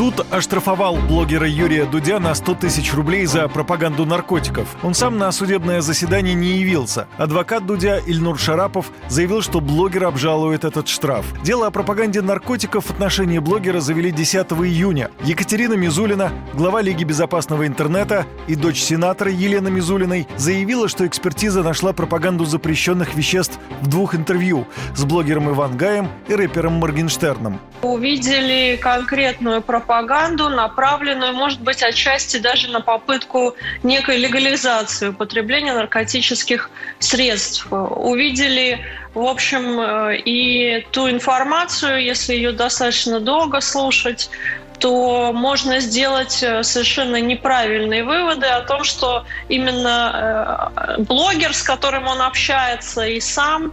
Суд оштрафовал блогера Юрия Дудя на 100 тысяч рублей за пропаганду наркотиков. Он сам на судебное заседание не явился. Адвокат Дудя Ильнур Шарапов заявил, что блогер обжалует этот штраф. Дело о пропаганде наркотиков в отношении блогера завели 10 июня. Екатерина Мизулина, глава Лиги безопасного интернета и дочь сенатора Елена Мизулиной заявила, что экспертиза нашла пропаганду запрещенных веществ в двух интервью с блогером Иван Гаем и рэпером Моргенштерном. Увидели конкретную пропаганду пропаганду, направленную, может быть, отчасти даже на попытку некой легализации употребления наркотических средств. Увидели, в общем, э, и ту информацию, если ее достаточно долго слушать, то можно сделать э, совершенно неправильные выводы о том, что именно э, блогер, с которым он общается, и сам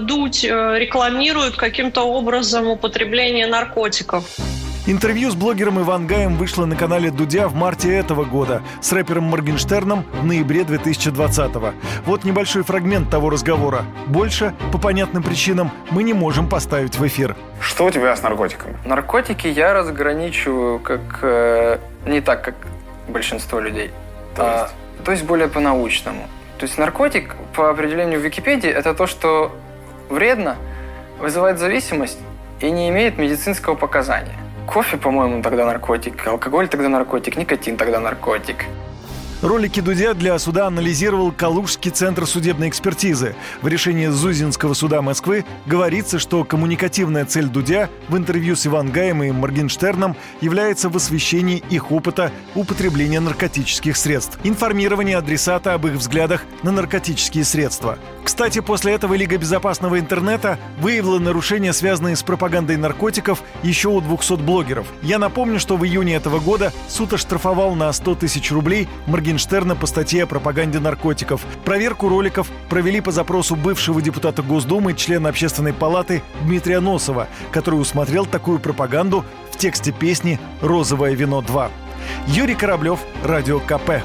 Дудь рекламирует каким-то образом употребление наркотиков. Интервью с блогером Иван Гаем вышло на канале Дудя в марте этого года, с рэпером Моргенштерном в ноябре 2020-го. Вот небольшой фрагмент того разговора. Больше, по понятным причинам, мы не можем поставить в эфир. Что у тебя с наркотиками? Наркотики я разграничиваю как э, не так, как большинство людей. То а, есть? А, то есть более по-научному. То есть наркотик, по определению в Википедии, это то, что вредно, вызывает зависимость и не имеет медицинского показания. Кофе, по-моему, тогда наркотик, алкоголь тогда наркотик, никотин тогда наркотик. Ролики Дудя для суда анализировал Калужский центр судебной экспертизы. В решении Зузинского суда Москвы говорится, что коммуникативная цель Дудя в интервью с Ивангаем и Моргенштерном является в освещении их опыта употребления наркотических средств, информирование адресата об их взглядах на наркотические средства. Кстати, после этого Лига безопасного интернета выявила нарушения, связанные с пропагандой наркотиков, еще у 200 блогеров. Я напомню, что в июне этого года суд оштрафовал на 100 тысяч рублей Моргенштерна по статье о пропаганде наркотиков. Проверку роликов провели по запросу бывшего депутата Госдумы, члена Общественной палаты Дмитрия Носова, который усмотрел такую пропаганду в тексте песни «Розовое вино 2». Юрий Кораблев, Радио КП.